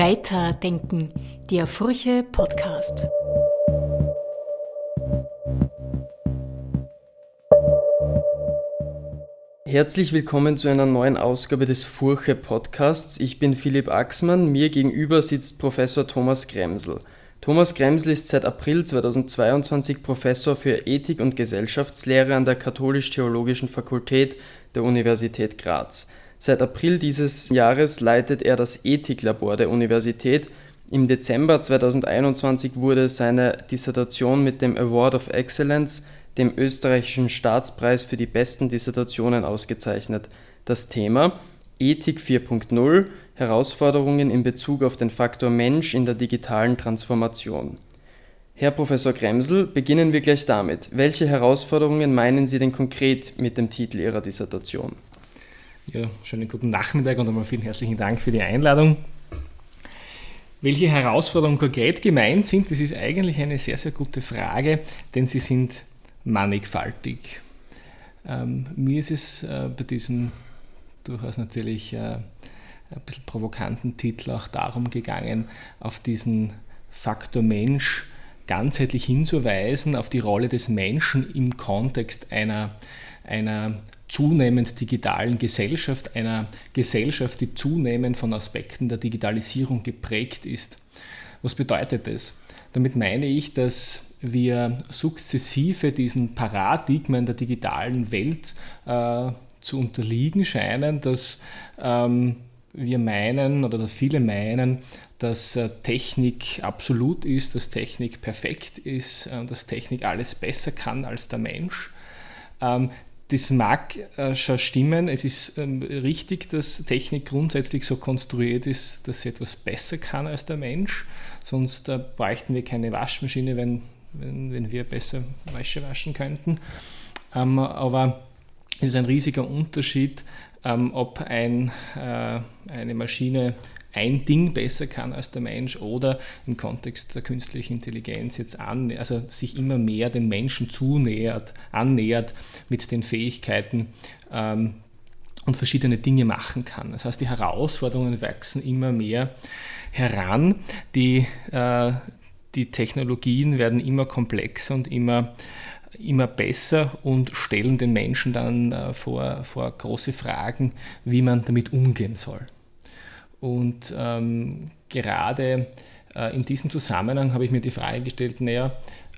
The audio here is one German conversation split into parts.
Weiterdenken, der Furche Podcast. Herzlich willkommen zu einer neuen Ausgabe des Furche Podcasts. Ich bin Philipp Axmann, mir gegenüber sitzt Professor Thomas Kremsel. Thomas Kremsel ist seit April 2022 Professor für Ethik und Gesellschaftslehre an der Katholisch-Theologischen Fakultät der Universität Graz. Seit April dieses Jahres leitet er das Ethiklabor der Universität. Im Dezember 2021 wurde seine Dissertation mit dem Award of Excellence, dem österreichischen Staatspreis für die besten Dissertationen, ausgezeichnet. Das Thema Ethik 4.0 Herausforderungen in Bezug auf den Faktor Mensch in der digitalen Transformation. Herr Professor Kremsel, beginnen wir gleich damit. Welche Herausforderungen meinen Sie denn konkret mit dem Titel Ihrer Dissertation? Ja, schönen guten Nachmittag und einmal vielen herzlichen Dank für die Einladung. Welche Herausforderungen konkret gemeint sind, das ist eigentlich eine sehr, sehr gute Frage, denn sie sind mannigfaltig. Ähm, mir ist es äh, bei diesem durchaus natürlich äh, ein bisschen provokanten Titel auch darum gegangen, auf diesen Faktor Mensch ganzheitlich hinzuweisen, auf die Rolle des Menschen im Kontext einer, einer zunehmend digitalen Gesellschaft, einer Gesellschaft, die zunehmend von Aspekten der Digitalisierung geprägt ist. Was bedeutet das? Damit meine ich, dass wir sukzessive diesen Paradigmen der digitalen Welt äh, zu unterliegen scheinen, dass ähm, wir meinen oder dass viele meinen, dass äh, Technik absolut ist, dass Technik perfekt ist, äh, dass Technik alles besser kann als der Mensch. Ähm, das mag äh, schon stimmen. Es ist ähm, richtig, dass Technik grundsätzlich so konstruiert ist, dass sie etwas besser kann als der Mensch. Sonst äh, bräuchten wir keine Waschmaschine, wenn, wenn, wenn wir besser Wäsche waschen könnten. Ähm, aber es ist ein riesiger Unterschied, ähm, ob ein, äh, eine Maschine ein Ding besser kann als der Mensch oder im Kontext der künstlichen Intelligenz jetzt an, also sich immer mehr den Menschen zunähert, annähert mit den Fähigkeiten ähm, und verschiedene Dinge machen kann. Das heißt, die Herausforderungen wachsen immer mehr heran, die, äh, die Technologien werden immer komplexer und immer immer besser und stellen den Menschen dann äh, vor, vor große Fragen, wie man damit umgehen soll. Und ähm, gerade äh, in diesem Zusammenhang habe ich mir die Frage gestellt, naja,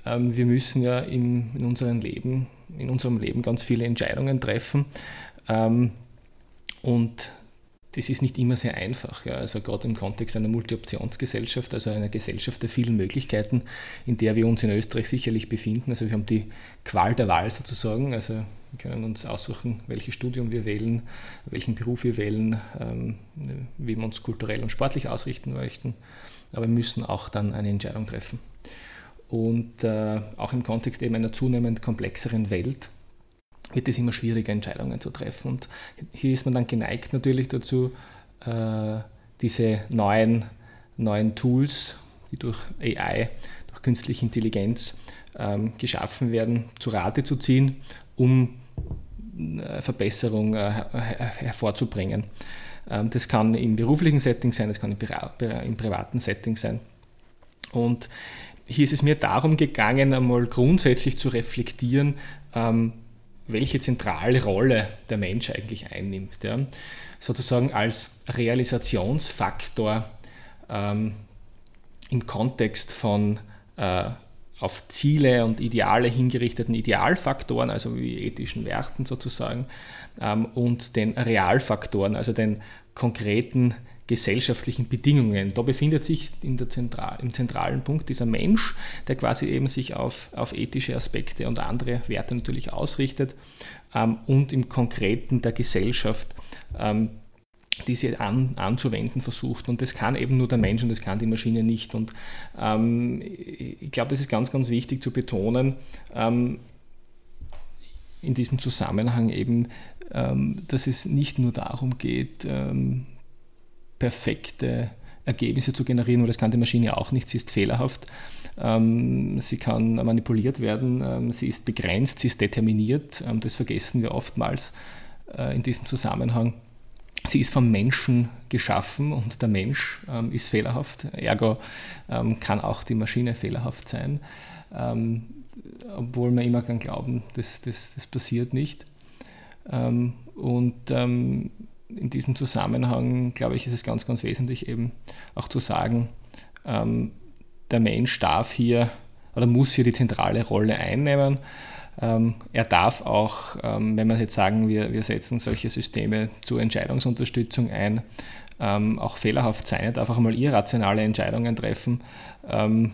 ähm, wir müssen ja im, in, unserem Leben, in unserem Leben ganz viele Entscheidungen treffen. Ähm, und das ist nicht immer sehr einfach. Ja. Also gerade im Kontext einer Multi-Optionsgesellschaft, also einer Gesellschaft der vielen Möglichkeiten, in der wir uns in Österreich sicherlich befinden. Also wir haben die Qual der Wahl sozusagen. Also wir können uns aussuchen, welches Studium wir wählen, welchen Beruf wir wählen, ähm, wie wir uns kulturell und sportlich ausrichten möchten. Aber wir müssen auch dann eine Entscheidung treffen. Und äh, auch im Kontext eben einer zunehmend komplexeren Welt wird es immer schwieriger, Entscheidungen zu treffen. Und hier ist man dann geneigt natürlich dazu, äh, diese neuen, neuen Tools, die durch AI, durch künstliche Intelligenz ähm, geschaffen werden, zu Rate zu ziehen, um Verbesserung äh, hervorzubringen. Ähm, das kann im beruflichen Setting sein, das kann im privaten Setting sein. Und hier ist es mir darum gegangen, einmal grundsätzlich zu reflektieren, ähm, welche zentrale Rolle der Mensch eigentlich einnimmt. Ja. Sozusagen als Realisationsfaktor ähm, im Kontext von äh, auf Ziele und Ideale hingerichteten Idealfaktoren, also wie ethischen Werten sozusagen, ähm, und den Realfaktoren, also den konkreten gesellschaftlichen Bedingungen. Da befindet sich Zentral, im zentralen Punkt dieser Mensch, der quasi eben sich auf, auf ethische Aspekte und andere Werte natürlich ausrichtet ähm, und im Konkreten der Gesellschaft ähm, diese an, anzuwenden versucht. Und das kann eben nur der Mensch und das kann die Maschine nicht. Und ähm, ich glaube, das ist ganz, ganz wichtig zu betonen, ähm, in diesem Zusammenhang eben, ähm, dass es nicht nur darum geht, ähm, perfekte Ergebnisse zu generieren, weil das kann die Maschine auch nicht, sie ist fehlerhaft, ähm, sie kann manipuliert werden, ähm, sie ist begrenzt, sie ist determiniert, das vergessen wir oftmals äh, in diesem Zusammenhang. Sie ist vom Menschen geschaffen und der Mensch ähm, ist fehlerhaft. Ergo ähm, kann auch die Maschine fehlerhaft sein, ähm, obwohl wir immer kann glauben, das, das, das passiert nicht. Ähm, und ähm, in diesem Zusammenhang, glaube ich, ist es ganz, ganz wesentlich eben auch zu sagen, ähm, der Mensch darf hier oder muss hier die zentrale Rolle einnehmen. Ähm, er darf auch, ähm, wenn wir jetzt sagen, wir, wir setzen solche Systeme zur Entscheidungsunterstützung ein, ähm, auch fehlerhaft sein. Er darf auch mal irrationale Entscheidungen treffen. Ähm,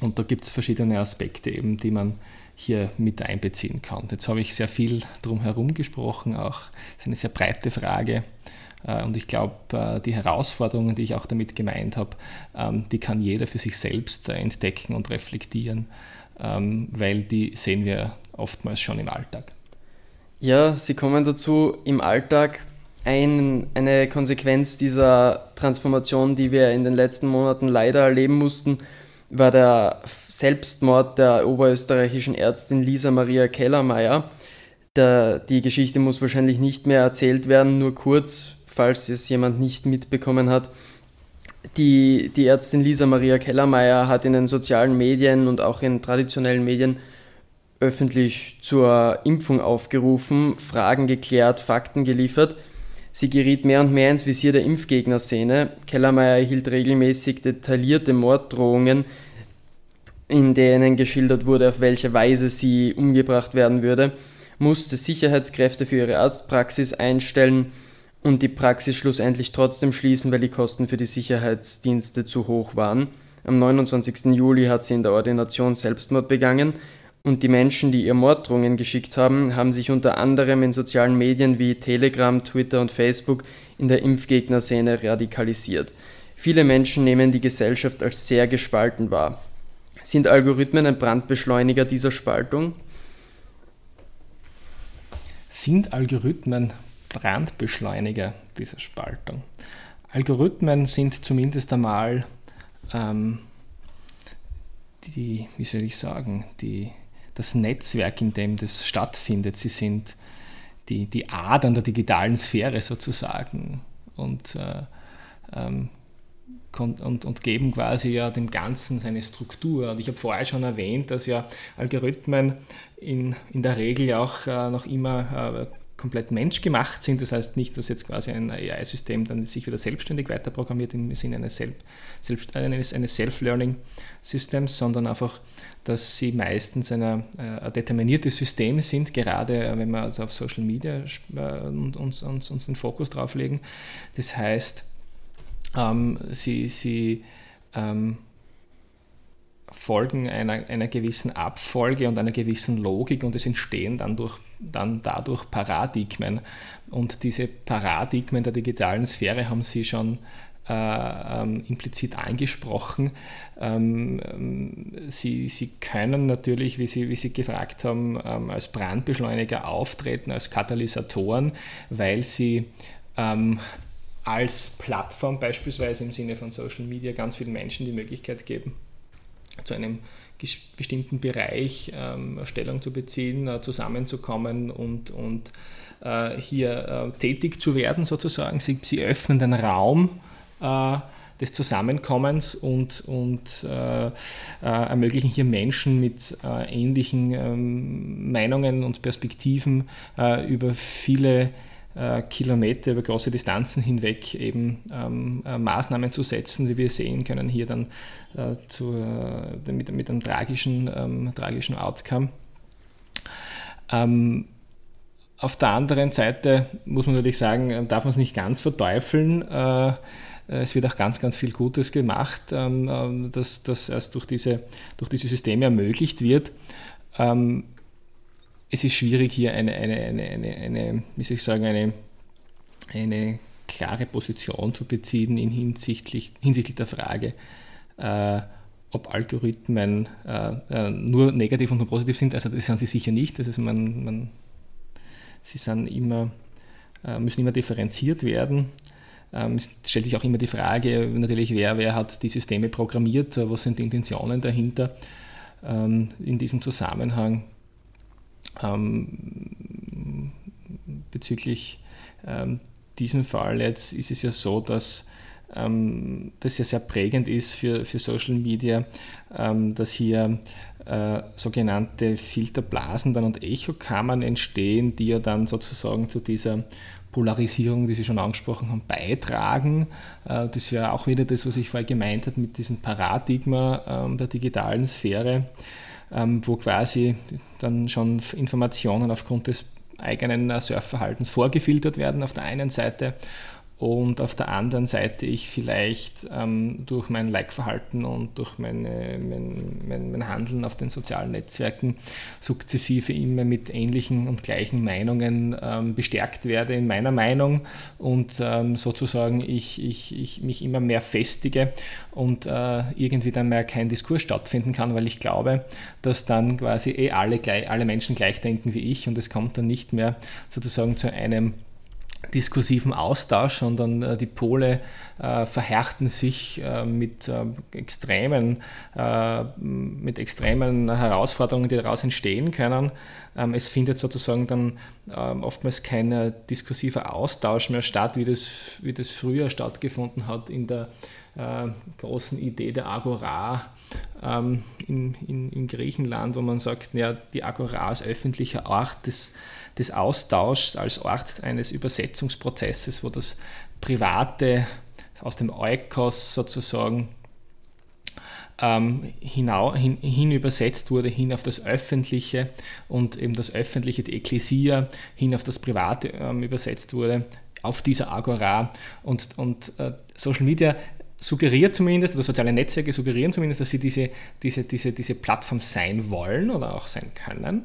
und da gibt es verschiedene Aspekte eben, die man hier mit einbeziehen kann. Jetzt habe ich sehr viel drum herum gesprochen, auch ist eine sehr breite Frage. Äh, und ich glaube, äh, die Herausforderungen, die ich auch damit gemeint habe, ähm, die kann jeder für sich selbst äh, entdecken und reflektieren, weil die sehen wir oftmals schon im Alltag. Ja, Sie kommen dazu im Alltag. Ein, eine Konsequenz dieser Transformation, die wir in den letzten Monaten leider erleben mussten, war der Selbstmord der oberösterreichischen Ärztin Lisa Maria Kellermeier. Der, die Geschichte muss wahrscheinlich nicht mehr erzählt werden, nur kurz, falls es jemand nicht mitbekommen hat. Die, die Ärztin Lisa Maria Kellermeier hat in den sozialen Medien und auch in traditionellen Medien öffentlich zur Impfung aufgerufen, Fragen geklärt, Fakten geliefert. Sie geriet mehr und mehr ins Visier der Impfgegner-Szene. Kellermeier erhielt regelmäßig detaillierte Morddrohungen, in denen geschildert wurde, auf welche Weise sie umgebracht werden würde, musste Sicherheitskräfte für ihre Arztpraxis einstellen und die Praxis schlussendlich trotzdem schließen, weil die Kosten für die Sicherheitsdienste zu hoch waren. Am 29. Juli hat sie in der Ordination Selbstmord begangen und die Menschen, die ihr Morddrohungen geschickt haben, haben sich unter anderem in sozialen Medien wie Telegram, Twitter und Facebook in der Impfgegner-Szene radikalisiert. Viele Menschen nehmen die Gesellschaft als sehr gespalten wahr. Sind Algorithmen ein Brandbeschleuniger dieser Spaltung? Sind Algorithmen Brandbeschleuniger dieser Spaltung? Algorithmen sind zumindest einmal ähm, die, wie soll ich sagen, die das Netzwerk, in dem das stattfindet. Sie sind die, die Adern der digitalen Sphäre sozusagen und, äh, ähm, und, und geben quasi ja dem Ganzen seine Struktur. Und ich habe vorher schon erwähnt, dass ja Algorithmen in, in der Regel auch äh, noch immer äh, komplett menschgemacht sind. Das heißt nicht, dass jetzt quasi ein AI-System dann sich wieder selbstständig weiterprogrammiert im Sinne eines, eines Self-Learning-Systems, sondern einfach, dass sie meistens ein äh, determiniertes System sind, gerade äh, wenn wir also auf Social Media äh, uns, uns, uns den Fokus drauf legen. Das heißt, ähm, sie, sie ähm, folgen einer, einer gewissen Abfolge und einer gewissen Logik und es entstehen dann, durch, dann dadurch Paradigmen. Und diese Paradigmen der digitalen Sphäre haben Sie schon äh, ähm, implizit angesprochen. Ähm, Sie, Sie können natürlich, wie Sie, wie Sie gefragt haben, ähm, als Brandbeschleuniger auftreten, als Katalysatoren, weil Sie ähm, als Plattform beispielsweise im Sinne von Social Media ganz vielen Menschen die Möglichkeit geben, zu einem bestimmten Bereich ähm, Stellung zu beziehen, äh, zusammenzukommen und, und äh, hier äh, tätig zu werden sozusagen. Sie, sie öffnen den Raum äh, des Zusammenkommens und, und äh, äh, ermöglichen hier Menschen mit ähnlichen ähm, Meinungen und Perspektiven über viele Kilometer über große Distanzen hinweg eben ähm, äh, Maßnahmen zu setzen, wie wir sehen können, hier dann äh, zu, äh, mit, mit, einem tragischen, ähm, tragischen Outcome. Ähm, auf der anderen Seite muss man natürlich sagen, äh, darf man es nicht ganz verteufeln. Äh, es wird auch ganz, ganz viel Gutes gemacht, ähm, dass das erst durch diese, durch diese Systeme ermöglicht wird. Ähm, es ist schwierig, hier eine, eine, eine, eine, eine wie soll ich sagen, eine, eine klare Position zu beziehen in hinsichtlich, hinsichtlich der Frage, äh, ob Algorithmen äh, äh, nur negativ und nur positiv sind. Also das sind sie sicher nicht. Das ist man, man, sie sind immer, äh, müssen immer differenziert werden. Ähm, es stellt sich auch immer die Frage, natürlich, wer, wer hat die Systeme programmiert, was sind die Intentionen dahinter. Ähm, in diesem Zusammenhang ähm, bezüglich ähm, diesem Fall jetzt ist es ja so, dass ähm, das ja sehr prägend ist für, für Social Media, ähm, dass hier äh, sogenannte Filterblasen dann und Echokammern entstehen, die ja dann sozusagen zu dieser Polarisierung, die Sie schon angesprochen haben, beitragen. Äh, das wäre auch wieder das, was ich vorher gemeint habe mit diesem Paradigma ähm, der digitalen Sphäre, ähm, wo quasi dann schon Informationen aufgrund des eigenen äh, Surfverhaltens vorgefiltert werden auf der einen Seite und auf der anderen Seite ich vielleicht ähm, durch mein Like-Verhalten und durch meine, mein, mein, mein, Handeln auf den sozialen Netzwerken sukzessive immer mit ähnlichen und gleichen Meinungen ähm, bestärkt werde in meiner Meinung und ähm, sozusagen ich, ich, ich mich immer mehr festige und äh, irgendwie dann mehr kein Diskurs stattfinden kann, weil ich glaube, dass dann quasi eh alle, alle Menschen gleich denken wie ich und es kommt dann nicht mehr sozusagen zu einem diskursiven Austausch, sondern äh, die Pole äh, verhärten sich äh, mit äh, extremen, äh, mit extremen Herausforderungen, die daraus entstehen können. Ähm, es findet sozusagen dann ähm, oftmals kein diskursiver Austausch mehr statt, wie das, wie das früher stattgefunden hat in der äh, großen Idee der Agora ähm, in, in, in, Griechenland, wo man sagt, ja, die Agora als öffentlicher Ort des, des Austauschs, als Ort eines Übersetzungsprozesses, wo das Private aus dem Eukos sozusagen ähm, hinau, hin, hin, übersetzt wurde, hin auf das Öffentliche und eben das Öffentliche, die Ekklesia, hin auf das Private ähm, übersetzt wurde, auf dieser Agora. Und, und äh, Social Media suggeriert zumindest, oder soziale Netzwerke suggerieren zumindest, dass sie diese, diese, diese, diese Plattform sein wollen oder auch sein können.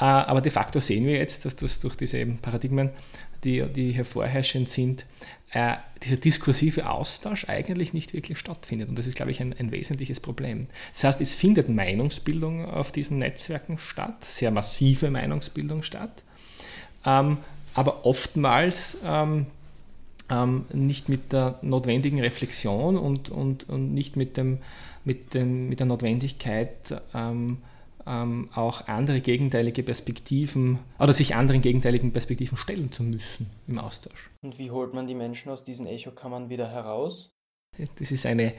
Äh, aber de facto sehen wir jetzt, dass das durch diese Paradigmen, die, die hier vorherrschend sind, äh, dieser diskursive Austausch eigentlich nicht wirklich stattfindet. Und das ist, glaube ich, ein, ein, wesentliches Problem. Das heißt, es findet Meinungsbildung auf diesen Netzwerken statt, sehr massive Meinungsbildung statt, ähm, aber oftmals ähm, ähm, nicht mit der notwendigen Reflexion und, und, und nicht mit, dem, mit, dem, mit der Notwendigkeit, ähm, auch andere gegenteilige Perspektiven oder sich anderen gegenteiligen Perspektiven stellen zu müssen im Austausch. Und wie holt man die Menschen aus diesen Echokammern wieder heraus? Das ist eine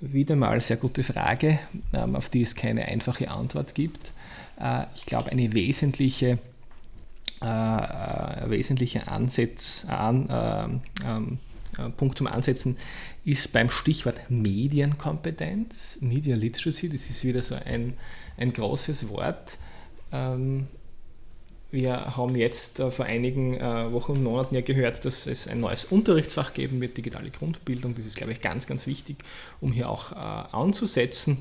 wieder mal sehr gute Frage, ähm, auf die es keine einfache Antwort gibt. Äh, ich glaube, eine wesentliche äh, äh, wesentlicher Ansatz, an, äh, ähm, äh, Punkt zum Ansetzen ist beim Stichwort Medienkompetenz, Media Literacy, das ist wieder so ein, ein großes Wort. Ähm, wir haben jetzt äh, vor einigen äh, Wochen und Monaten ja gehört, dass es ein neues Unterrichtsfach geben wird, digitale Grundbildung. Das ist, glaube ich, ganz, ganz wichtig, um hier auch anzusetzen.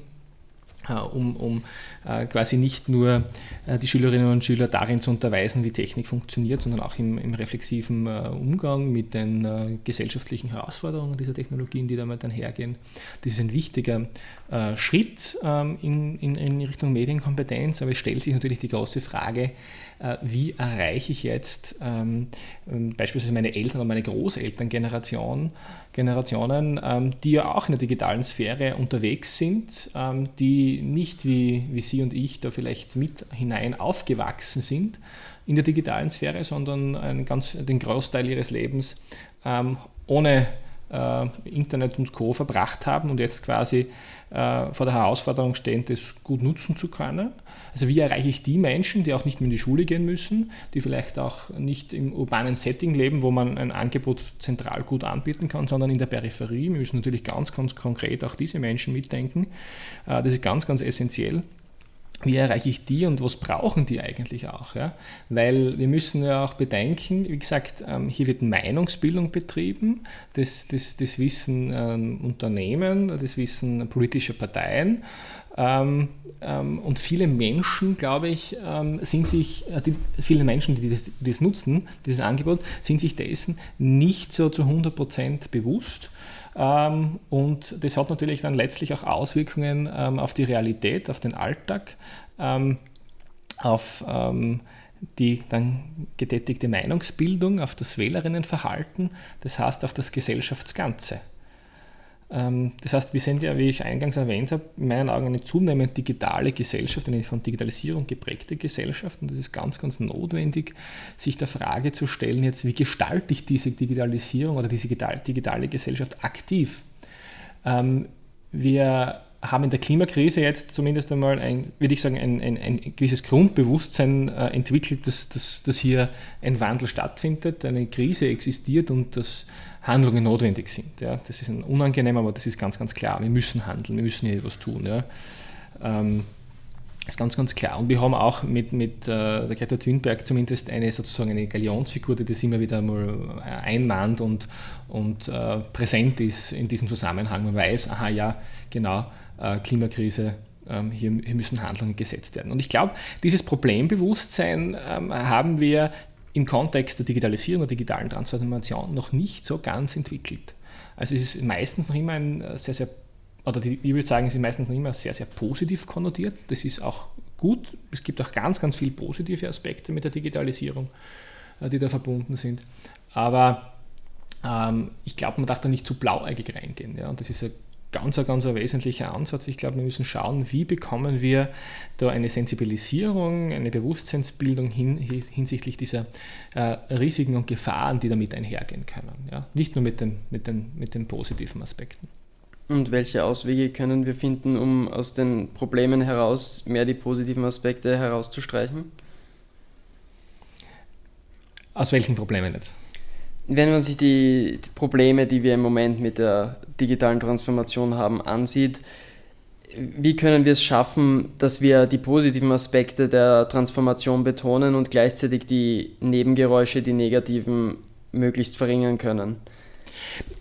Äh, um, um äh, quasi nicht nur äh, die Schülerinnen und Schüler darin zu unterweisen, wie Technik funktioniert, sondern auch im, im reflexiven Umgang mit den gesellschaftlichen Herausforderungen dieser Technologien, die damit einhergehen. Das ist ein wichtiger Schritt ähm, in, in, in Richtung Medienkompetenz, aber es stellt sich natürlich die große Frage, äh, wie erreiche ich jetzt ähm, ähm, beispielsweise meine Eltern oder meine Großelterngeneration, Generationen, ähm, die ja auch in der digitalen Sphäre unterwegs sind, ähm, die nicht wie, wie Sie und ich da vielleicht mit hinein aufgewachsen sind in der digitalen Sphäre, sondern einen ganz, den Großteil ihres Lebens ohne äh, Internet und Co. verbracht haben und jetzt quasi äh, vor der Herausforderung stehen, das gut nutzen zu können. Also wie erreiche ich die Menschen, die auch nicht mehr in die Schule gehen müssen, die vielleicht auch nicht im urbanen Setting leben, wo man ein Angebot zentral gut anbieten kann, sondern in der Peripherie. Wir müssen natürlich ganz, ganz konkret auch diese Menschen mitdenken. Äh, das ist ganz, ganz essentiell wie erreiche ich die und was brauchen die eigentlich auch? Ja? Weil wir müssen ja auch bedenken, wie gesagt, ähm, hier wird Meinungsbildung betrieben, das, das, das wissen ähm, Unternehmen, das wissen politische Parteien. Ähm, und viele Menschen, glaube ich, sind sich, äh, die, viele Menschen, die das, die das nutzen, dieses Angebot, sind sich dessen nicht so zu 100% bewusst. Ähm, und das hat natürlich dann letztlich auch Auswirkungen ähm, auf die Realität, auf den Alltag, ähm, auf die dann getätigte Meinungsbildung, auf das Wählerinnenverhalten, das heißt auf das Gesellschaftsganze. Ähm, das heißt, wir sind ja, wie ich eingangs erwähnt habe, in meinen Augen eine zunehmend digitale Gesellschaft, eine von Digitalisierung geprägte Gesellschaft. Und es ist ganz, ganz notwendig, sich der Frage zu stellen, jetzt, wie gestalte ich diese Digitalisierung oder diese digitale Gesellschaft aktiv? Ähm, wir haben in der Klimakrise jetzt zumindest einmal ein, würde ich sagen, ein, ein, ein gewisses Grundbewusstsein äh, entwickelt, dass, dass, dass hier ein Wandel stattfindet, eine Krise existiert und dass Handlungen notwendig sind. Ja. Das ist unangenehm, aber das ist ganz, ganz klar. Wir müssen handeln, wir müssen hier etwas tun. Ja. Ähm, das ist ganz, ganz klar. Und wir haben auch mit, mit äh, der Greta Thunberg zumindest eine sozusagen eine Galionsfigur, die das immer wieder mal äh, einmahnt und, und äh, präsent ist in diesem Zusammenhang. Man weiß, aha, ja, genau, äh, Klimakrise, ähm, hier, hier, müssen Handlungen gesetzt werden. Und ich glaube, dieses Problembewusstsein ähm, haben wir im Kontext der Digitalisierung der digitalen Transformation noch nicht so ganz entwickelt. Also es ist meistens noch immer ein äh, sehr, sehr, oder die, ich würde sagen, es ist meistens noch immer sehr, sehr positiv konnotiert. Das ist auch gut. Es gibt auch ganz, ganz viele positive Aspekte mit der Digitalisierung, äh, die da verbunden sind. Aber ähm, ich glaube, man darf da nicht zu blauäugig reingehen. Ja? Und das ist ein ganz, ganz ein wesentlicher Ansatz. Ich glaube, wir müssen schauen, wie bekommen wir da eine Sensibilisierung, eine Bewusstseinsbildung hin, hinsichtlich dieser äh, Risiken und Gefahren, die damit einhergehen können. Ja? Nicht nur mit den, mit, den, mit den positiven Aspekten. Und welche Auswege können wir finden, um aus den Problemen heraus mehr die positiven Aspekte herauszustreichen? Aus welchen Problemen jetzt? Wenn man sich die, Probleme, die wir im Moment mit der digitalen Transformation haben, ansieht, wie können wir es schaffen, dass wir die positiven Aspekte der Transformation betonen und gleichzeitig die Nebengeräusche, die negativen, möglichst verringern können?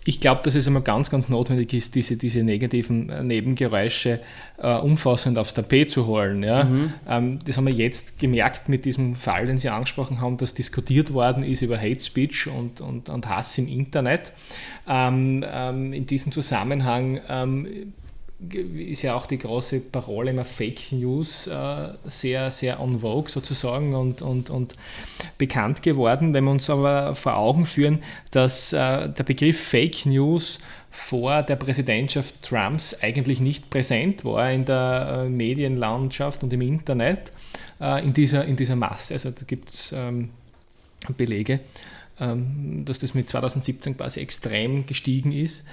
Ich glaube, dass es immer ganz, ganz notwendig ist, diese, diese negativen äh, Nebengeräusche äh, umfassend aufs Tapet zu holen. Ja? Mhm. Ähm, das haben wir jetzt gemerkt mit diesem Fall, den Sie angesprochen haben, dass diskutiert worden ist über Hate Speech und, und, und Hass im Internet. Ähm, ähm, in diesem Zusammenhang ähm, ist ja auch die große Parole immer Fake News äh, sehr, sehr on vogue sozusagen und, und, und bekannt geworden. Wenn wir uns aber vor Augen führen, dass äh, der Begriff Fake News vor der Präsidentschaft Trumps eigentlich nicht präsent war in der äh, Medienlandschaft und im Internet äh, in, dieser, in dieser Masse. Also da gibt es ähm, Belege ähm, dass das mit 2017 quasi extrem gestiegen ist.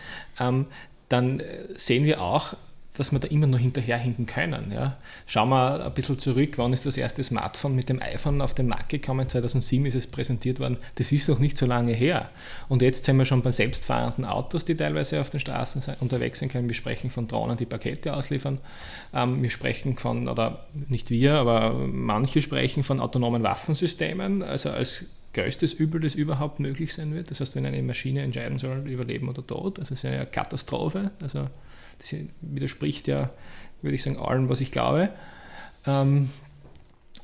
Dann äh, sehen wir auch, dass wir da immer noch hinterherhinken können. Ja. Schauen wir ein bisschen zurück, wann ist das erste Smartphone mit dem iPhone auf den Markt gekommen? 2007 ist es präsentiert worden. Das ist noch nicht so lange her. Und jetzt sind wir schon bei selbstfahrenden Autos, die teilweise auf den Straßen unterwegs sind können. Wir sprechen von Drohnen, die Pakete ausliefern. Ähm, wir sprechen von, oder nicht wir, aber manche sprechen von autonomen Waffensystemen, also als größtes Übel, das überhaupt möglich sein wird. Das heißt, wenn eine Maschine entscheiden soll, überleben oder tot, also es ist eine Katastrophe. Also das widerspricht ja, würde ich sagen, allem, was ich glaube. Ähm,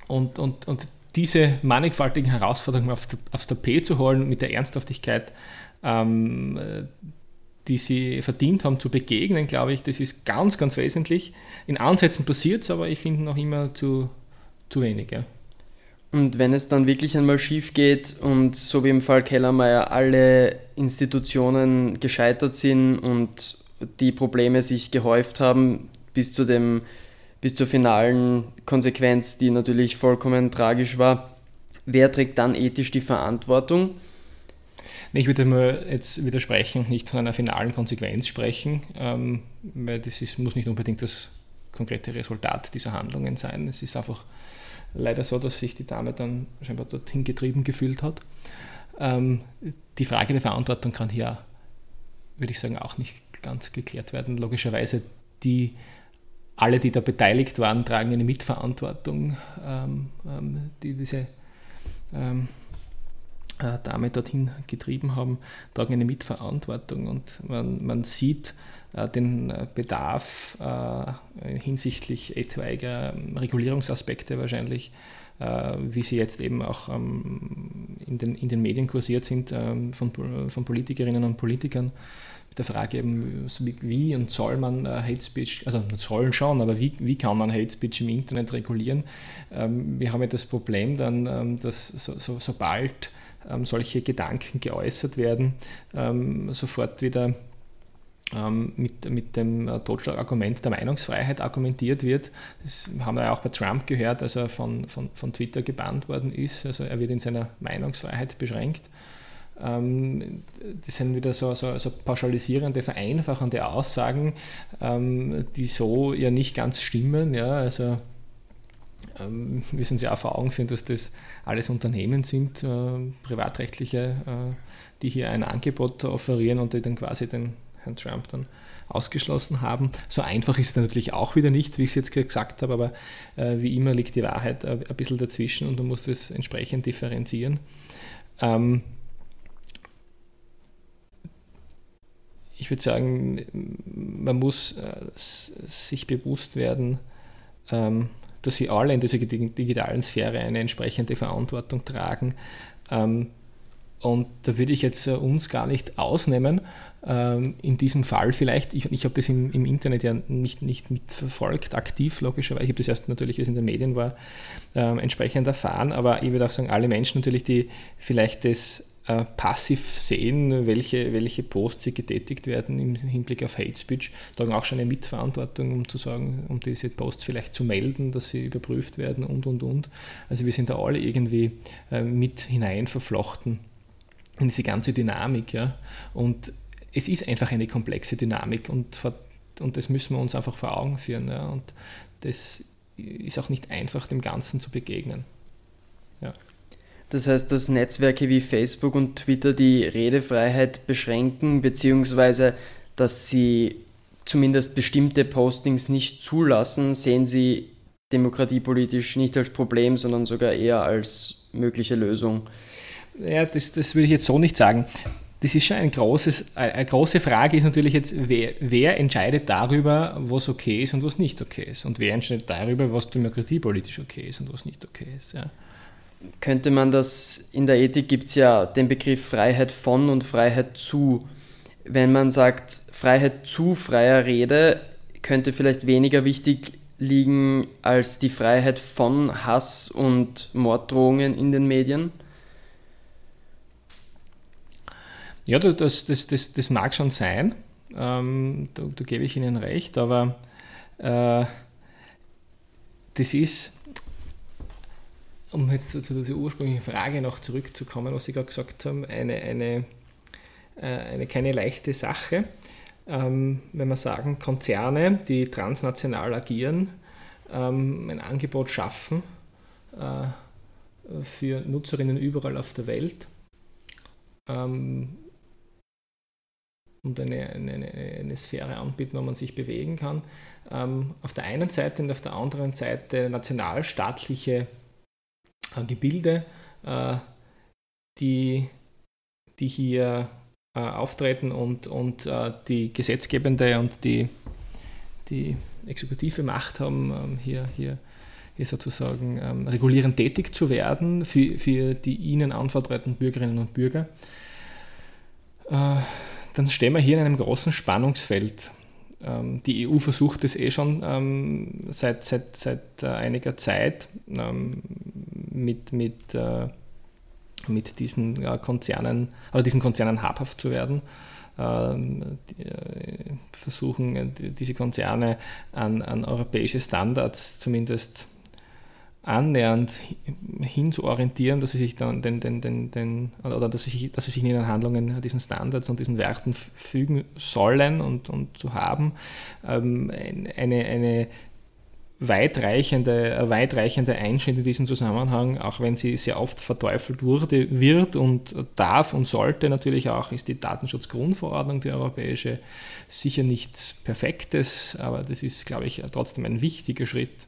und, und, und diese mannigfaltigen Herausforderungen aufs, aufs Tapet zu holen, mit der Ernsthaftigkeit, ähm, die sie verdient haben, zu begegnen, glaube ich, das ist ganz, ganz wesentlich. In Ansätzen passiert es, aber ich finde noch immer zu, zu wenig. Ja. Und wenn es dann wirklich einmal schief geht und so wie im Fall Kellermeier alle Institutionen gescheitert sind und die Probleme sich gehäuft haben bis zu dem bis zur finalen Konsequenz, die natürlich vollkommen tragisch war, wer trägt dann ethisch die Verantwortung? Ich würde mal jetzt widersprechen, nicht von einer finalen Konsequenz sprechen, ähm, weil das ist, muss nicht unbedingt das konkrete Resultat dieser Handlungen sein. Es ist einfach leider so, dass sich die Dame dann scheinbar dorthin getrieben gefühlt hat. Ähm, die Frage der Verantwortung kann hier, würde ich sagen, auch nicht ganz geklärt werden. Logischerweise, die, alle, die da beteiligt waren, tragen eine Mitverantwortung, ähm, ähm, die diese ähm, äh, Dame dorthin getrieben haben, tragen eine Mitverantwortung. Und man, man sieht, den äh, Bedarf äh, hinsichtlich etwaiger ähm, Regulierungsaspekte wahrscheinlich, wie sie jetzt eben auch ähm, in den, in den Medien kursiert sind von, von Politikerinnen und Politikern mit der Frage eben, wie und soll man Hate Speech, also sollen schon, aber wie, wie kann man Hate Speech im Internet regulieren? Ähm, wir haben ja das Problem dann, dass so, so, sobald solche Gedanken geäußert werden, sofort wieder ähm, mit, mit dem Totschlagargument der Meinungsfreiheit argumentiert wird. Das haben wir ja auch bei Trump gehört, als er von, von, von Twitter gebannt worden ist. Also er wird in seiner Meinungsfreiheit beschränkt. Ähm, das sind wieder so, so, so, pauschalisierende, vereinfachende Aussagen, ähm, die so ja nicht ganz stimmen. Ja, also ähm, müssen Sie auch vor Augen führen, dass das alles Unternehmen sind, äh, privatrechtliche, äh, die hier ein Angebot offerieren und die dann quasi den Herrn Trump dann ausgeschlossen haben. So einfach ist es natürlich auch wieder nicht, wie ich es jetzt gesagt habe, aber äh, wie immer liegt die Wahrheit äh, ein bisschen dazwischen und man muss das entsprechend differenzieren. Ähm, ich würde sagen, man muss äh, sich bewusst werden, ähm, dass sie alle in dieser digitalen Sphäre eine entsprechende Verantwortung tragen. Ähm, und da würde ich jetzt äh, uns gar nicht ausnehmen. Ähm, in diesem Fall vielleicht, ich, ich habe das im, im, Internet ja nicht, nicht mitverfolgt, aktiv logischerweise. Ich habe das erst natürlich, wie es in den Medien war, ähm, entsprechend erfahren. Aber ich würde auch sagen, alle Menschen natürlich, die vielleicht das äh, passiv sehen, welche, welche Posts sie getätigt werden im Hinblick auf Hate Speech, tragen auch schon eine Mitverantwortung, um zu sagen, um diese Posts vielleicht zu melden, dass sie überprüft werden und und und. Also wir sind da alle irgendwie äh, mit hinein verflochten in diese ganze Dynamik. Ja? Und es ist einfach eine komplexe Dynamik und, und das müssen wir uns einfach vor Augen führen. Ja? Und das ist auch nicht einfach, dem Ganzen zu begegnen. Ja. Das heißt, dass Netzwerke wie Facebook und Twitter die Redefreiheit beschränken, beziehungsweise dass sie zumindest bestimmte Postings nicht zulassen, sehen sie demokratiepolitisch nicht als Problem, sondern sogar eher als mögliche Lösung. Ja, das, das würde ich jetzt so nicht sagen. Das ist schon ein großes, eine große Frage ist natürlich jetzt, wer, wer entscheidet darüber, was okay ist und was nicht okay ist? Und wer entscheidet darüber, was demokratiepolitisch okay ist und was nicht okay ist? Ja könnte man das, in der Ethik gibt es ja den Begriff Freiheit von und Freiheit zu. Wenn man sagt Freiheit zu freier Rede, könnte vielleicht weniger wichtig liegen als die Freiheit von Hass und Morddrohungen in den Medien? Ja, das, das, das, das mag schon sein, ähm, da, da, gebe ich Ihnen recht, aber äh, das ist, um jetzt zu dieser ursprünglichen Frage noch zurückzukommen, was Sie gerade gesagt haben, eine, eine, äh, eine keine leichte Sache. Ähm, wenn wir sagen, Konzerne, die transnational agieren, ähm, ein Angebot schaffen äh, für Nutzerinnen überall auf der Welt ähm, und eine, eine, eine, Sphäre anbieten, wo man sich bewegen kann. auf der einen Seite und auf der anderen Seite nationalstaatliche äh, Gebilde, äh, die, die hier äh, auftreten und, und die gesetzgebende und die, die exekutive Macht haben, ähm, hier, hier, hier sozusagen ähm, regulierend tätig zu werden für, für die ihnen anvertrauten Bürgerinnen und Bürger, dann stehen wir hier in einem großen Spannungsfeld. Ähm, die EU versucht es eh schon seit, seit, seit einiger Zeit mit, mit, äh, mit diesen äh, Konzernen oder diesen Konzernen habhaft zu werden. Ähm, äh, versuchen äh, diese Konzerne an, an europäische Standards zumindest annähernd hinzuorientieren, dass sie sich dann den, den, den, den oder dass sie, dass sie sich in ihren Handlungen diesen Standards und diesen Werten fügen sollen und, und zu haben. Ähm, eine, eine weitreichende, weitreichende Einschnitt in diesem Zusammenhang, auch wenn sie sehr oft verteufelt wurde, wird und darf und sollte natürlich auch, ist die Datenschutzgrundverordnung, die europäische, sicher nichts Perfektes, aber das ist, glaube ich, trotzdem ein wichtiger Schritt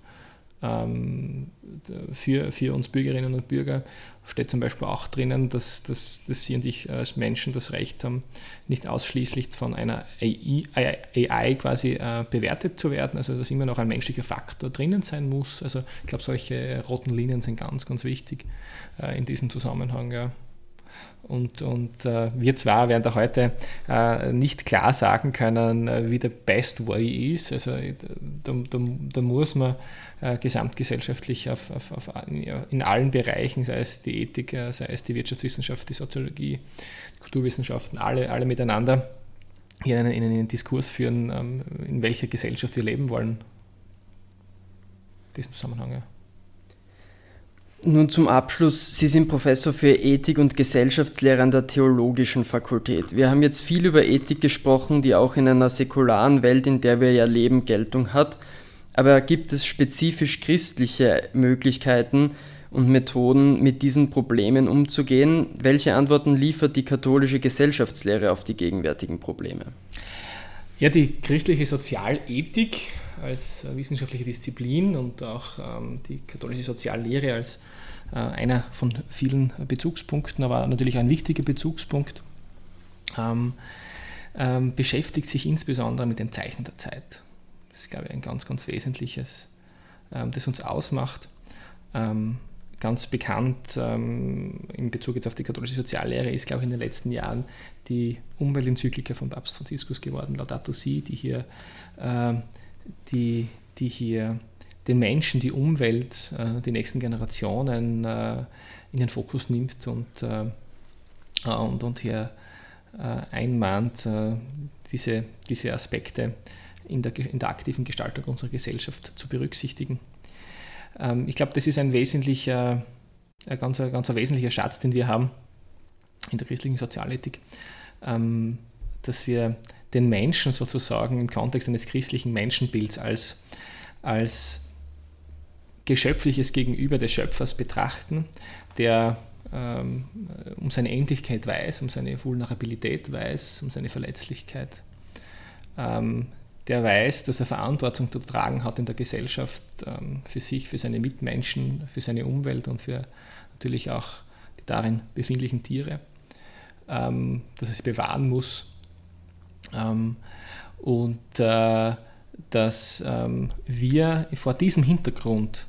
für, für uns Bürgerinnen und Bürger steht zum Beispiel auch drinnen, dass, dass, dass Sie und ich als Menschen das Recht haben, nicht ausschließlich von einer AI, AI quasi äh, bewertet zu werden, also dass immer noch ein menschlicher Faktor drinnen sein muss. Also ich glaube, solche roten Linien sind ganz, ganz wichtig äh, in diesem Zusammenhang. Ja. Und, und äh, wir zwar werden da heute äh, nicht klar sagen können, äh, wie der Best Way ist. Also da, da, da muss man äh, gesamtgesellschaftlich auf, auf, auf, in allen Bereichen, sei es die Ethik, äh, sei es die Wirtschaftswissenschaft, die Soziologie, die Kulturwissenschaften, alle, alle miteinander hier einen, in einen Diskurs führen, ähm, in welcher Gesellschaft wir leben wollen. In diesem Zusammenhang, ja. Nun zum Abschluss. Sie sind Professor für Ethik und Gesellschaftslehre an der Theologischen Fakultät. Wir haben jetzt viel über Ethik gesprochen, die auch in einer säkularen Welt, in der wir ja leben, Geltung hat. Aber gibt es spezifisch christliche Möglichkeiten und Methoden, mit diesen Problemen umzugehen? Welche Antworten liefert die katholische Gesellschaftslehre auf die gegenwärtigen Probleme? Ja, die christliche Sozialethik als wissenschaftliche Disziplin und auch ähm, die katholische Soziallehre als äh, einer von vielen Bezugspunkten, aber natürlich ein wichtiger Bezugspunkt, ähm, ähm, beschäftigt sich insbesondere mit dem Zeichen der Zeit. Das ist, glaube ich, ein ganz, ganz wesentliches, ähm, das uns ausmacht. Ähm, ganz bekannt ähm, in Bezug jetzt auf die katholische Soziallehre ist, glaube ich, in den letzten Jahren die Umweltenzyklika von Papst Franziskus geworden, Laudato Si, die hier, äh, die, die hier den Menschen, die Umwelt, äh, die nächsten Generationen äh, in den Fokus nimmt und, äh, äh, und, und hier äh, einmahnt, diese, diese Aspekte in der, in der aktiven Gestaltung unserer Gesellschaft zu berücksichtigen. Ähm, ich glaube, das ist ein wesentlicher, ein ganz, ein ganz wesentlicher Schatz, den wir haben in der christlichen Sozialethik, ähm, dass wir den Menschen sozusagen im Kontext eines christlichen Menschenbilds als, als geschöpfliches Gegenüber des Schöpfers betrachten, der ähm, um seine Endlichkeit weiß, um seine Vulnerabilität weiß, um seine Verletzlichkeit, ähm, der weiß, dass er Verantwortung zu tragen hat in der Gesellschaft ähm, für sich, für seine Mitmenschen, für seine Umwelt und für natürlich auch die darin befindlichen Tiere, ähm, dass er sie bewahren muss. Ähm, und äh, dass wir vor diesem Hintergrund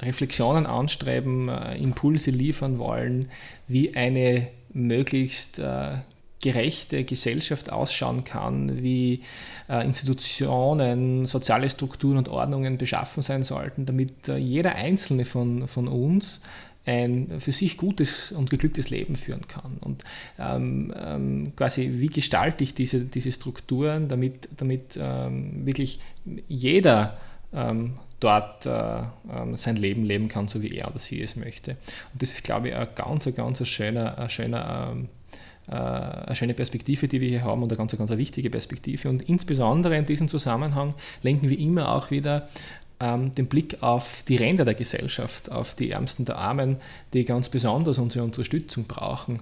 Reflexionen anstreben, äh, Impulse liefern wollen, wie eine möglichst äh, gerechte Gesellschaft ausschauen kann, wie äh, Institutionen, soziale Strukturen und Ordnungen beschaffen sein sollten, damit äh, jeder einzelne von, von uns ein für sich gutes und geglücktes Leben führen kann. Und ähm, ähm, quasi, wie gestalte ich diese, diese Strukturen, damit, damit ähm, wirklich jeder ähm, dort äh, ähm, sein Leben leben kann, so wie er oder sie es möchte. Und das ist, glaube ich, ein ganz, ganz schöner, ein schöner ähm, äh, eine schöne Perspektive, die wir hier haben und eine ganz, ganz wichtige Perspektive. Und insbesondere in diesem Zusammenhang lenken wir immer auch wieder ähm, den Blick auf die Ränder der Gesellschaft, auf die Ärmsten der Armen, die ganz besonders unsere Unterstützung brauchen,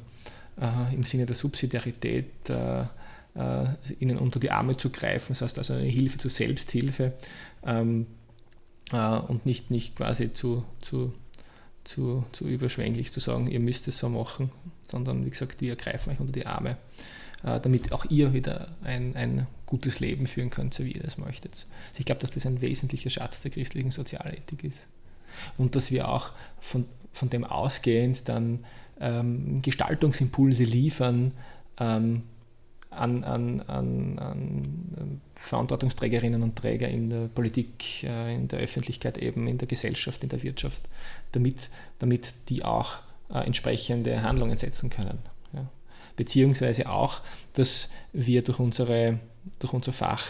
äh, im Sinne der Subsidiarität. Äh, äh, ihnen unter die Arme zu greifen, das heißt also eine Hilfe zur Selbsthilfe ähm, äh, und nicht, nicht quasi zu, zu zu, zu überschwänglich zu sagen, ihr müsst es so machen, sondern wie gesagt, wir greifen euch unter die Arme, äh, damit auch ihr wieder ein, ein gutes Leben führen könnt, so wie ihr das möchtet. Also ich glaube, dass das ein wesentlicher Schatz der christlichen Sozialethik ist. Und dass wir auch von, von dem ausgehend dann ähm, Gestaltungsimpulse liefern, ähm, an, an, an, an, Verantwortungsträgerinnen und Träger in der Politik, äh, in der Öffentlichkeit eben, in der Gesellschaft, in der Wirtschaft, damit, damit die auch äh, entsprechende Handlungen setzen können. Ja. Beziehungsweise auch, dass wir durch, unsere, durch unser Fach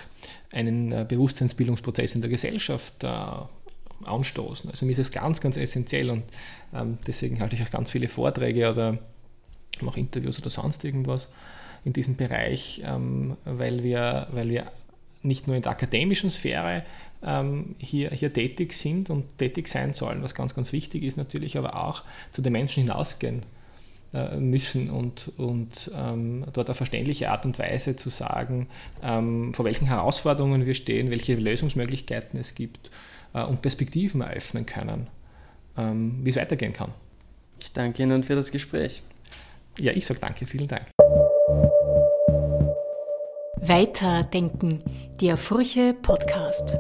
einen äh, Bewusstseinsbildungsprozess in der Gesellschaft anstoßen. Also mir ist es ganz, ganz essentiell und ähm, deswegen halte ich auch ganz viele Vorträge oder mache Interviews oder sonst irgendwas in diesem Bereich, ähm, weil, wir, weil wir nicht nur in der akademischen Sphäre ähm, hier, hier tätig sind und tätig sein sollen, was ganz, ganz wichtig ist natürlich, aber auch zu den Menschen hinausgehen äh, müssen und, und ähm, dort auf verständliche Art und Weise zu sagen, ähm, vor welchen Herausforderungen wir stehen, welche Lösungsmöglichkeiten es gibt äh, und Perspektiven eröffnen können, ähm, wie es weitergehen kann. Ich danke Ihnen für das Gespräch. Ja, ich sage danke, vielen Dank. Weiterdenken, der Furche Podcast.